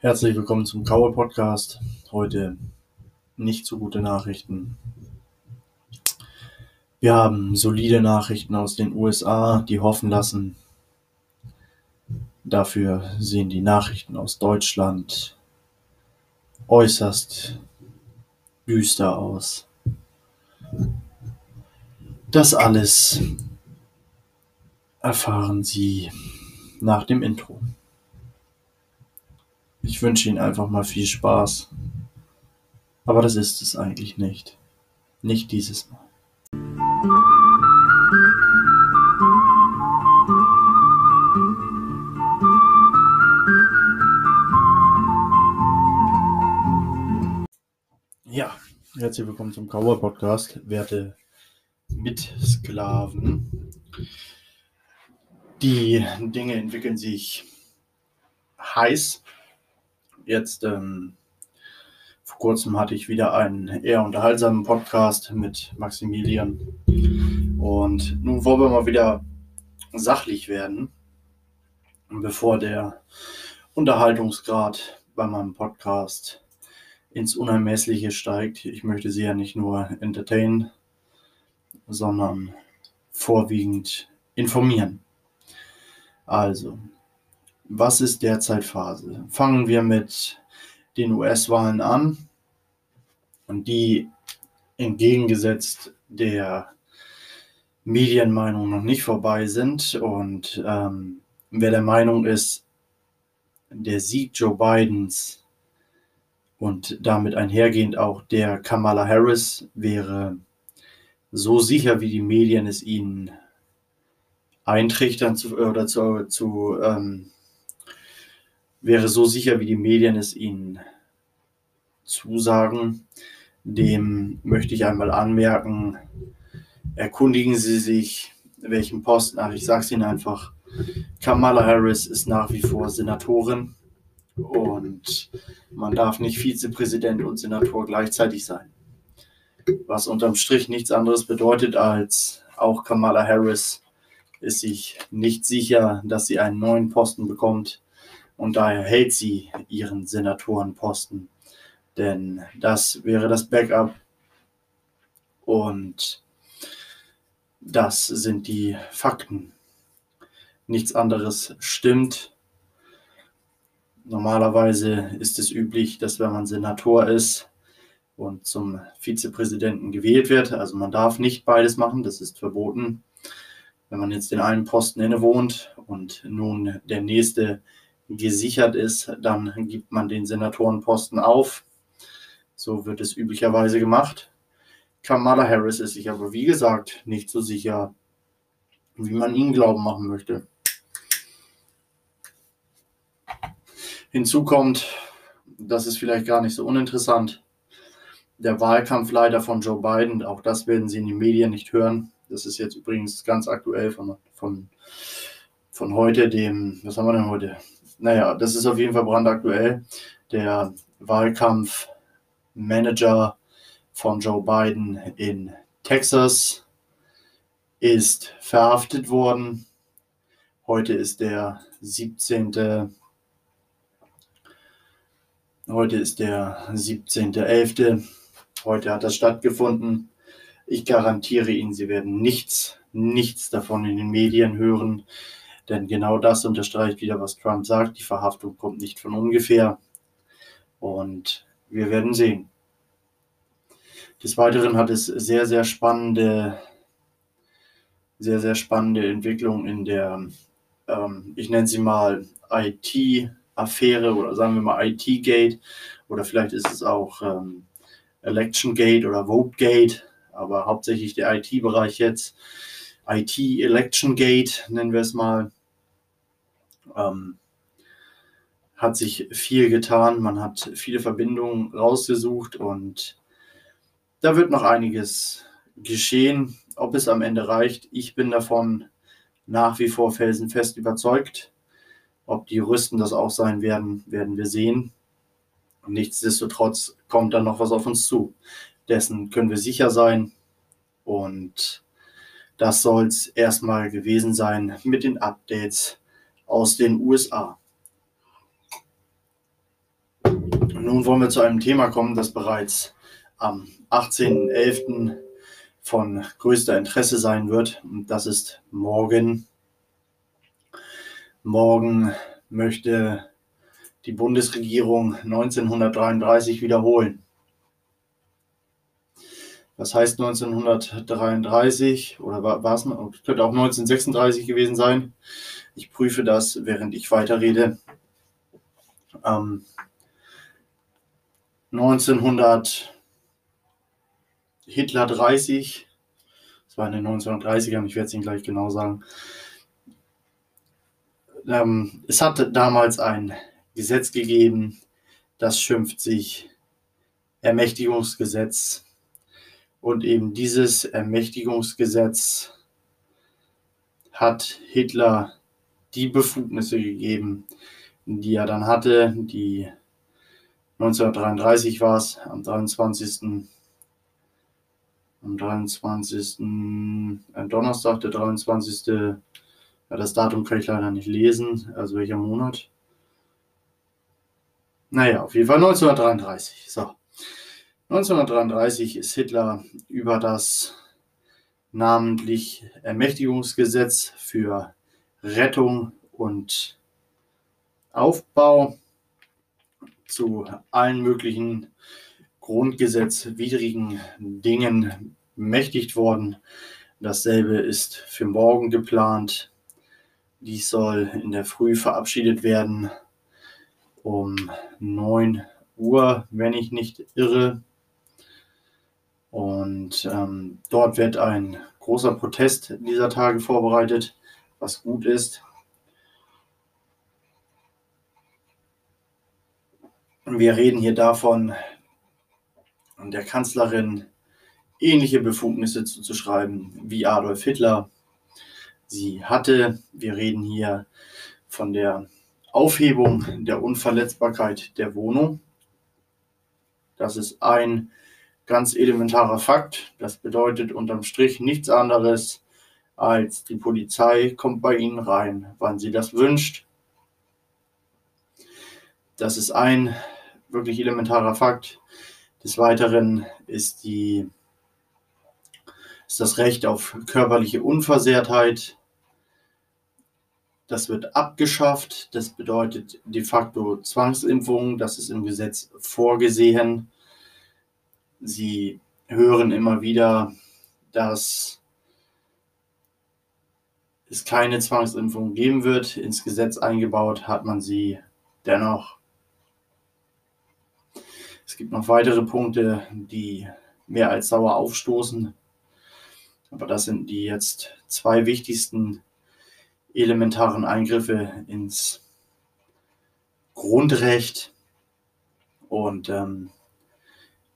Herzlich willkommen zum Kauer Podcast. Heute nicht so gute Nachrichten. Wir haben solide Nachrichten aus den USA, die hoffen lassen. Dafür sehen die Nachrichten aus Deutschland äußerst düster aus. Das alles erfahren Sie nach dem Intro. Ich wünsche Ihnen einfach mal viel Spaß. Aber das ist es eigentlich nicht. Nicht dieses Mal. Ja, herzlich willkommen zum Cowboy Podcast, werte Mitsklaven. Die Dinge entwickeln sich heiß. Jetzt ähm, vor kurzem hatte ich wieder einen eher unterhaltsamen Podcast mit Maximilian. Und nun wollen wir mal wieder sachlich werden, bevor der Unterhaltungsgrad bei meinem Podcast ins Unermessliche steigt. Ich möchte Sie ja nicht nur entertainen, sondern vorwiegend informieren. Also, was ist derzeit Phase? Fangen wir mit den US-Wahlen an und die entgegengesetzt der Medienmeinung noch nicht vorbei sind und ähm, wer der Meinung ist, der Sieg Joe Bidens und damit einhergehend auch der Kamala Harris wäre so sicher, wie die Medien es ihnen eintrichtern zu, oder zu, zu ähm, wäre so sicher, wie die Medien es ihnen zusagen. Dem möchte ich einmal anmerken, erkundigen Sie sich, welchen Posten, ach, ich sage es Ihnen einfach, Kamala Harris ist nach wie vor Senatorin und man darf nicht Vizepräsident und Senator gleichzeitig sein. Was unterm Strich nichts anderes bedeutet als auch Kamala Harris ist sich nicht sicher, dass sie einen neuen Posten bekommt und daher hält sie ihren Senatorenposten. Denn das wäre das Backup und das sind die Fakten. Nichts anderes stimmt. Normalerweise ist es üblich, dass wenn man Senator ist und zum Vizepräsidenten gewählt wird, also man darf nicht beides machen, das ist verboten. Wenn man jetzt den einen Posten innewohnt und nun der nächste gesichert ist, dann gibt man den Senatorenposten auf. So wird es üblicherweise gemacht. Kamala Harris ist sich aber, wie gesagt, nicht so sicher, wie man ihn glauben machen möchte. Hinzu kommt, das ist vielleicht gar nicht so uninteressant, der Wahlkampfleiter von Joe Biden, auch das werden Sie in den Medien nicht hören. Das ist jetzt übrigens ganz aktuell von, von, von heute, dem, was haben wir denn heute? Naja, das ist auf jeden Fall brandaktuell. Der Wahlkampfmanager von Joe Biden in Texas ist verhaftet worden. Heute ist der 17. Heute ist der 17.11. Heute hat das stattgefunden. Ich garantiere Ihnen, Sie werden nichts, nichts davon in den Medien hören, denn genau das unterstreicht wieder, was Trump sagt. Die Verhaftung kommt nicht von ungefähr. Und wir werden sehen. Des Weiteren hat es sehr, sehr spannende, sehr, sehr spannende Entwicklungen in der, ähm, ich nenne sie mal IT-Affäre oder sagen wir mal IT-Gate oder vielleicht ist es auch ähm, Election Gate oder Vote Gate, aber hauptsächlich der IT-Bereich jetzt. IT Election Gate nennen wir es mal. Ähm, hat sich viel getan, man hat viele Verbindungen rausgesucht und da wird noch einiges geschehen. Ob es am Ende reicht, ich bin davon nach wie vor felsenfest überzeugt. Ob die Juristen das auch sein werden, werden wir sehen. Nichtsdestotrotz kommt dann noch was auf uns zu. Dessen können wir sicher sein. Und das soll es erstmal gewesen sein mit den Updates aus den USA. Nun wollen wir zu einem Thema kommen, das bereits am 18.11. von größter Interesse sein wird. Und das ist morgen. Morgen möchte die Bundesregierung 1933 wiederholen. Was heißt 1933 oder war es, könnte auch 1936 gewesen sein. Ich prüfe das, während ich weiterrede. Ähm, 1900 Hitler 30, das war in den 1930ern, ich werde es Ihnen gleich genau sagen. Ähm, es hatte damals ein Gesetz gegeben, das schimpft sich Ermächtigungsgesetz. Und eben dieses Ermächtigungsgesetz hat Hitler die Befugnisse gegeben, die er dann hatte, die 1933 war es, am 23. Am 23. Äh, Donnerstag, der 23. Ja, das Datum kann ich leider nicht lesen, also welcher Monat. Naja, auf jeden Fall 1933. So. 1933 ist Hitler über das namentlich Ermächtigungsgesetz für Rettung und Aufbau zu allen möglichen grundgesetzwidrigen Dingen mächtigt worden. Dasselbe ist für morgen geplant. Dies soll in der Früh verabschiedet werden um 9 Uhr, wenn ich nicht irre. Und ähm, dort wird ein großer Protest dieser Tage vorbereitet, was gut ist. Wir reden hier davon, der Kanzlerin ähnliche Befugnisse zuzuschreiben wie Adolf Hitler sie hatte. Wir reden hier von der Aufhebung der Unverletzbarkeit der Wohnung. Das ist ein ganz elementarer Fakt. Das bedeutet unterm Strich nichts anderes als die Polizei kommt bei Ihnen rein, wann sie das wünscht. Das ist ein wirklich elementarer Fakt. Des Weiteren ist, die, ist das Recht auf körperliche Unversehrtheit. Das wird abgeschafft. Das bedeutet de facto Zwangsimpfung. Das ist im Gesetz vorgesehen. Sie hören immer wieder, dass es keine Zwangsimpfung geben wird. Ins Gesetz eingebaut hat man sie dennoch. Es gibt noch weitere Punkte, die mehr als sauer aufstoßen. Aber das sind die jetzt zwei wichtigsten elementaren Eingriffe ins Grundrecht und ähm,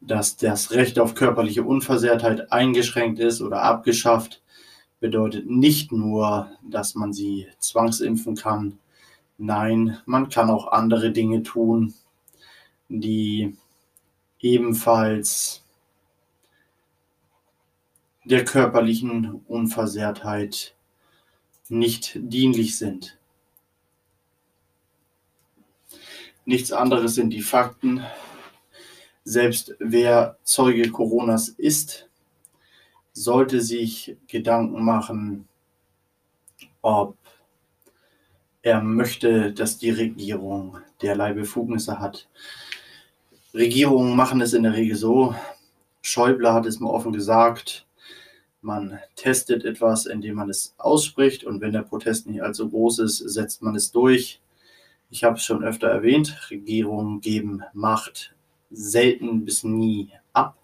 dass das Recht auf körperliche Unversehrtheit eingeschränkt ist oder abgeschafft, bedeutet nicht nur, dass man sie zwangsimpfen kann. Nein, man kann auch andere Dinge tun, die ebenfalls der körperlichen Unversehrtheit nicht dienlich sind. Nichts anderes sind die Fakten. Selbst wer Zeuge Coronas ist, sollte sich Gedanken machen, ob er möchte, dass die Regierung derlei Befugnisse hat, Regierungen machen es in der Regel so. Schäuble hat es mal offen gesagt. Man testet etwas, indem man es ausspricht und wenn der Protest nicht allzu groß ist, setzt man es durch. Ich habe es schon öfter erwähnt, Regierungen geben Macht selten bis nie ab.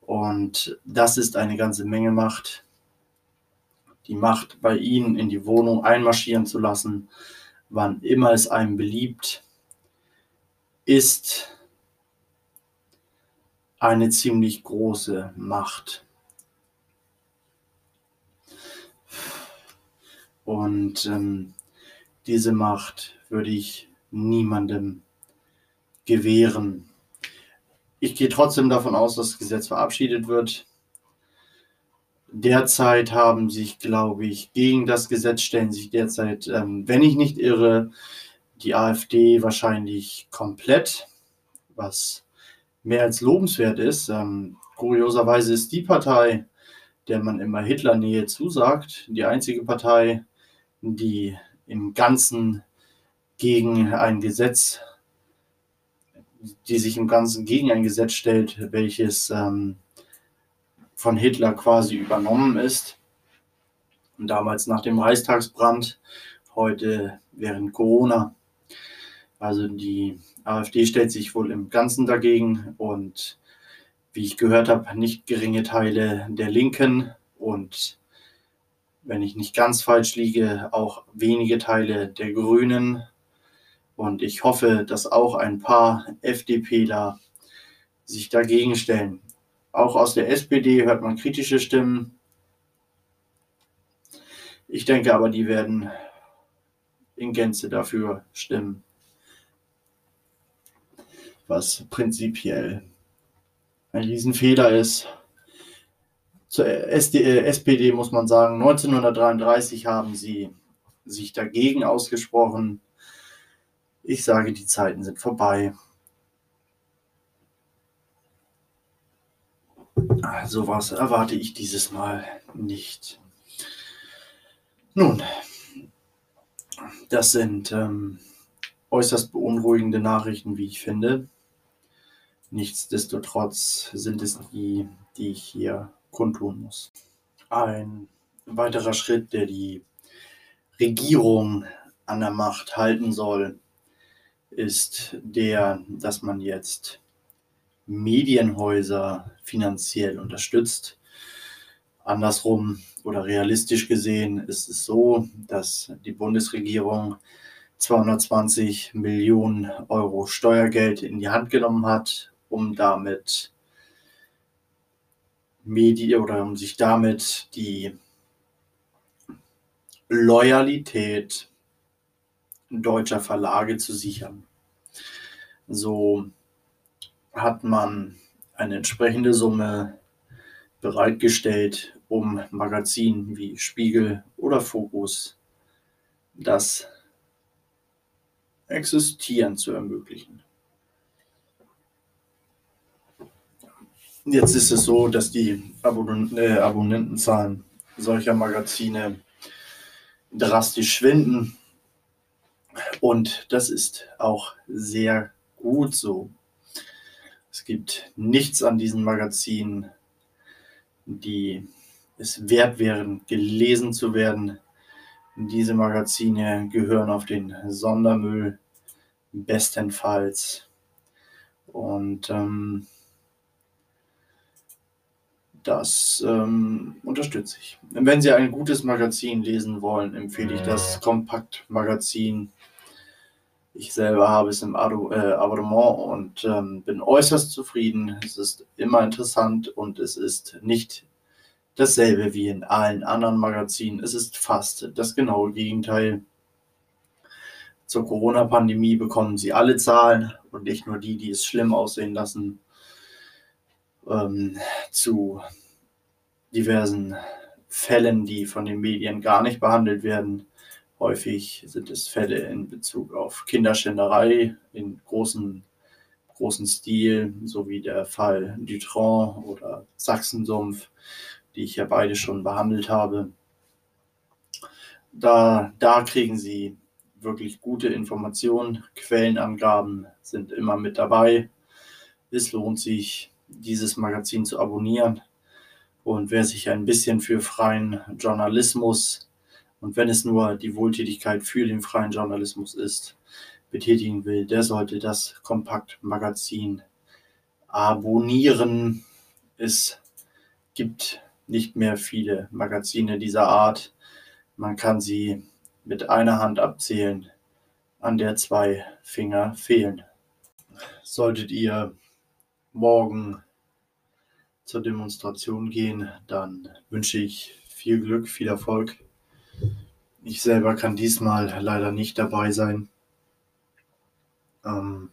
Und das ist eine ganze Menge Macht. Die Macht bei Ihnen in die Wohnung einmarschieren zu lassen, wann immer es einem beliebt, ist eine ziemlich große Macht. Und ähm, diese Macht würde ich niemandem gewähren. Ich gehe trotzdem davon aus, dass das Gesetz verabschiedet wird. Derzeit haben sich, glaube ich, gegen das Gesetz stellen sich derzeit, ähm, wenn ich nicht irre, die AfD wahrscheinlich komplett was mehr als lobenswert ist. Ähm, kurioserweise ist die Partei, der man immer Hitler-Nähe zusagt, die einzige Partei, die im Ganzen gegen ein Gesetz, die sich im Ganzen gegen ein Gesetz stellt, welches ähm, von Hitler quasi übernommen ist. Und damals nach dem Reichstagsbrand, heute während Corona. Also die AfD stellt sich wohl im Ganzen dagegen und wie ich gehört habe, nicht geringe Teile der Linken und wenn ich nicht ganz falsch liege, auch wenige Teile der Grünen. Und ich hoffe, dass auch ein paar FDPler sich dagegen stellen. Auch aus der SPD hört man kritische Stimmen. Ich denke aber, die werden in Gänze dafür stimmen, was prinzipiell ein Riesenfehler ist. Zur SD, äh, SPD muss man sagen, 1933 haben sie sich dagegen ausgesprochen. Ich sage, die Zeiten sind vorbei. Sowas erwarte ich dieses Mal nicht. Nun, das sind ähm, äußerst beunruhigende Nachrichten, wie ich finde. Nichtsdestotrotz sind es die, die ich hier kundtun muss. Ein weiterer Schritt, der die Regierung an der Macht halten soll, ist der, dass man jetzt Medienhäuser finanziell unterstützt. Andersrum oder realistisch gesehen ist es so, dass die Bundesregierung 220 Millionen Euro Steuergeld in die Hand genommen hat, um damit Medien oder um sich damit die Loyalität deutscher Verlage zu sichern. So hat man eine entsprechende Summe bereitgestellt, um Magazinen wie Spiegel oder Fokus das Existieren zu ermöglichen. Jetzt ist es so, dass die Abonnenten, äh, Abonnentenzahlen solcher Magazine drastisch schwinden. Und das ist auch sehr gut so. Es gibt nichts an diesen Magazinen, die es wert wären, gelesen zu werden. Diese Magazine gehören auf den Sondermüll bestenfalls. Und ähm, das ähm, unterstütze ich. Wenn Sie ein gutes Magazin lesen wollen, empfehle ich das Kompakt-Magazin. Ich selber habe es im Ado, äh, Abonnement und ähm, bin äußerst zufrieden. Es ist immer interessant und es ist nicht dasselbe wie in allen anderen Magazinen. Es ist fast das genaue Gegenteil. Zur Corona-Pandemie bekommen Sie alle Zahlen und nicht nur die, die es schlimm aussehen lassen ähm, zu diversen Fällen, die von den Medien gar nicht behandelt werden. Häufig sind es Fälle in Bezug auf Kinderschänderei in großen, großen Stil, so wie der Fall Dutron oder Sachsensumpf, die ich ja beide schon behandelt habe. Da, da kriegen Sie wirklich gute Informationen. Quellenangaben sind immer mit dabei. Es lohnt sich, dieses Magazin zu abonnieren. Und wer sich ein bisschen für freien Journalismus und wenn es nur die Wohltätigkeit für den freien Journalismus ist, betätigen will, der sollte das Kompaktmagazin abonnieren. Es gibt nicht mehr viele Magazine dieser Art. Man kann sie mit einer Hand abzählen, an der zwei Finger fehlen. Solltet ihr morgen zur Demonstration gehen, dann wünsche ich viel Glück, viel Erfolg. Ich selber kann diesmal leider nicht dabei sein. Ähm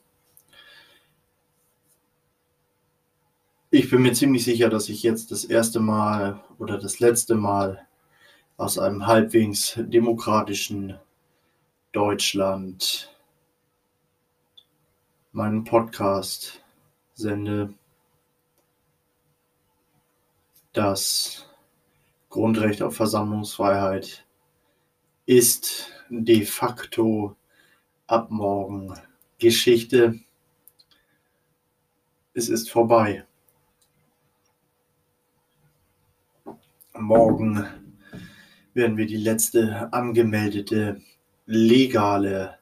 ich bin mir ziemlich sicher, dass ich jetzt das erste Mal oder das letzte Mal aus einem halbwegs demokratischen Deutschland meinen Podcast sende. Das Grundrecht auf Versammlungsfreiheit ist de facto ab morgen Geschichte. Es ist vorbei. Morgen werden wir die letzte angemeldete legale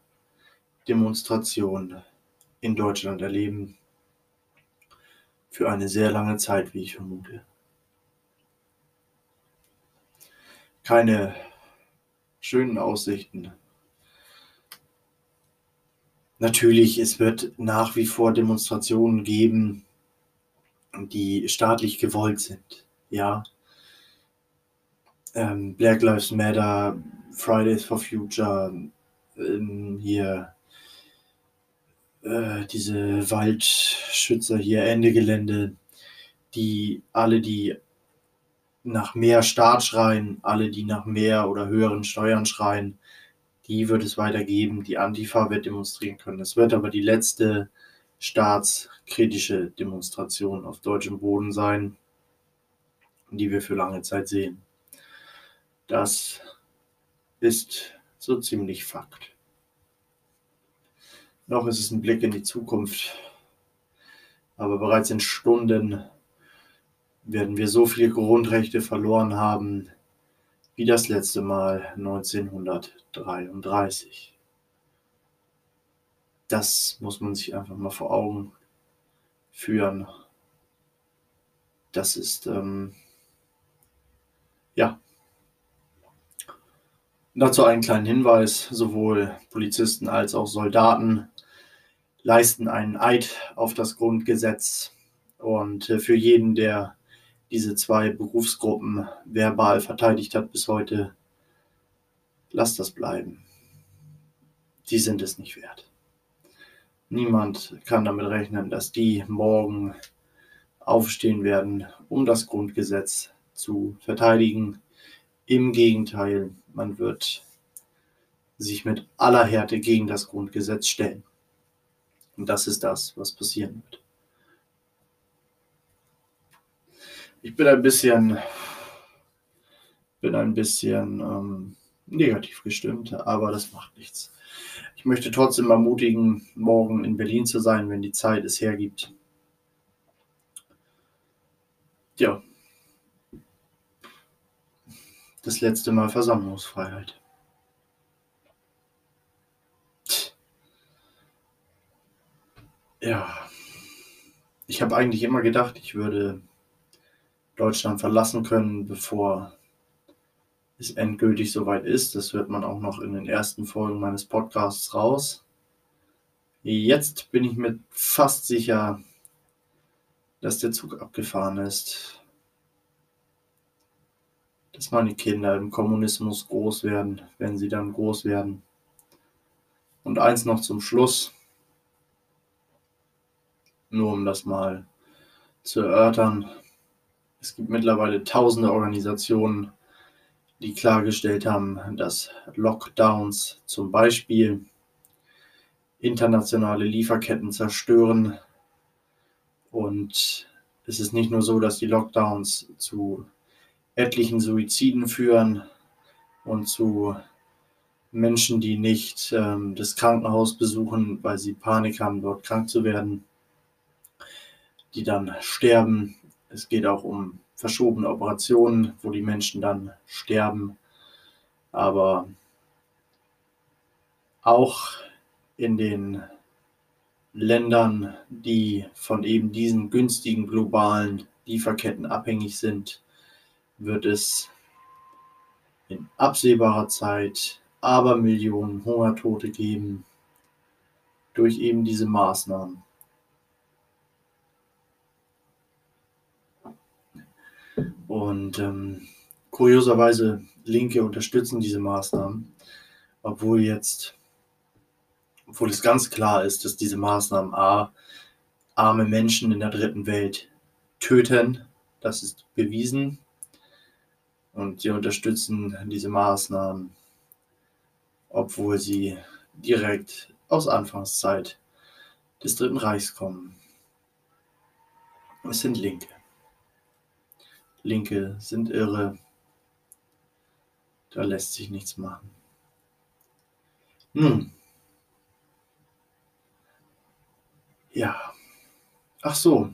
Demonstration in Deutschland erleben. Für eine sehr lange Zeit, wie ich vermute. Keine schönen Aussichten. Natürlich, es wird nach wie vor Demonstrationen geben, die staatlich gewollt sind. Ja, ähm, Black Lives Matter, Fridays for Future, ähm, hier äh, diese Waldschützer hier, Ende Gelände, die alle, die nach mehr Staat schreien, alle, die nach mehr oder höheren Steuern schreien, die wird es weitergeben. Die Antifa wird demonstrieren können. Es wird aber die letzte staatskritische Demonstration auf deutschem Boden sein, die wir für lange Zeit sehen. Das ist so ziemlich Fakt. Noch ist es ein Blick in die Zukunft, aber bereits in Stunden werden wir so viele Grundrechte verloren haben wie das letzte Mal 1933. Das muss man sich einfach mal vor Augen führen. Das ist, ähm, ja, Dazu einen kleinen Hinweis. Sowohl Polizisten als auch Soldaten leisten einen Eid auf das Grundgesetz. Und äh, für jeden, der diese zwei Berufsgruppen verbal verteidigt hat bis heute, lasst das bleiben. Die sind es nicht wert. Niemand kann damit rechnen, dass die morgen aufstehen werden, um das Grundgesetz zu verteidigen. Im Gegenteil, man wird sich mit aller Härte gegen das Grundgesetz stellen. Und das ist das, was passieren wird. Ich bin ein bisschen, bin ein bisschen ähm, negativ gestimmt, aber das macht nichts. Ich möchte trotzdem ermutigen, morgen in Berlin zu sein, wenn die Zeit es hergibt. Ja, das letzte Mal Versammlungsfreiheit. Ja, ich habe eigentlich immer gedacht, ich würde Deutschland verlassen können, bevor es endgültig soweit ist. Das hört man auch noch in den ersten Folgen meines Podcasts raus. Jetzt bin ich mir fast sicher, dass der Zug abgefahren ist dass meine Kinder im Kommunismus groß werden, wenn sie dann groß werden. Und eins noch zum Schluss, nur um das mal zu erörtern. Es gibt mittlerweile tausende Organisationen, die klargestellt haben, dass Lockdowns zum Beispiel internationale Lieferketten zerstören. Und es ist nicht nur so, dass die Lockdowns zu etlichen Suiziden führen und zu Menschen, die nicht ähm, das Krankenhaus besuchen, weil sie Panik haben, dort krank zu werden, die dann sterben. Es geht auch um verschobene Operationen, wo die Menschen dann sterben. Aber auch in den Ländern, die von eben diesen günstigen globalen Lieferketten abhängig sind, wird es in absehbarer Zeit aber Millionen Hungertote geben durch eben diese Maßnahmen. Und ähm, kurioserweise Linke unterstützen diese Maßnahmen, obwohl jetzt, obwohl es ganz klar ist, dass diese Maßnahmen A, arme Menschen in der dritten Welt töten, das ist bewiesen, und sie unterstützen diese Maßnahmen, obwohl sie direkt aus Anfangszeit des Dritten Reichs kommen. Es sind Linke. Linke sind irre. Da lässt sich nichts machen. Nun. Ja. Ach so.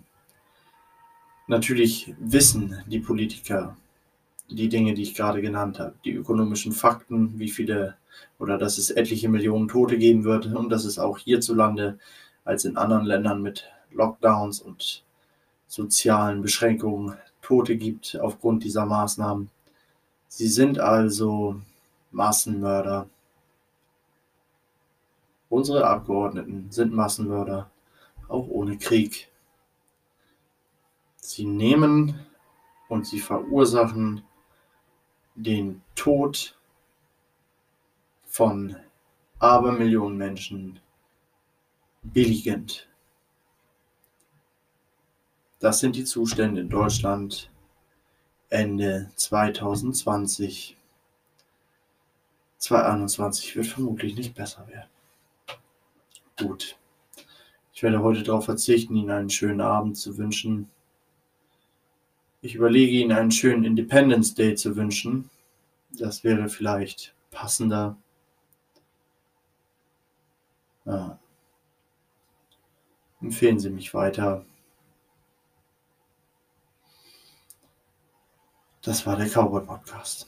Natürlich wissen die Politiker die Dinge, die ich gerade genannt habe. Die ökonomischen Fakten, wie viele oder dass es etliche Millionen Tote geben wird und dass es auch hierzulande als in anderen Ländern mit Lockdowns und sozialen Beschränkungen Tote gibt aufgrund dieser Maßnahmen. Sie sind also Massenmörder. Unsere Abgeordneten sind Massenmörder, auch ohne Krieg. Sie nehmen und sie verursachen den Tod von Abermillionen Menschen billigend. Das sind die Zustände in Deutschland Ende 2020. 2021 wird vermutlich nicht besser werden. Gut. Ich werde heute darauf verzichten, Ihnen einen schönen Abend zu wünschen. Ich überlege Ihnen einen schönen Independence Day zu wünschen. Das wäre vielleicht passender. Ja. Empfehlen Sie mich weiter. Das war der Cowboy Podcast.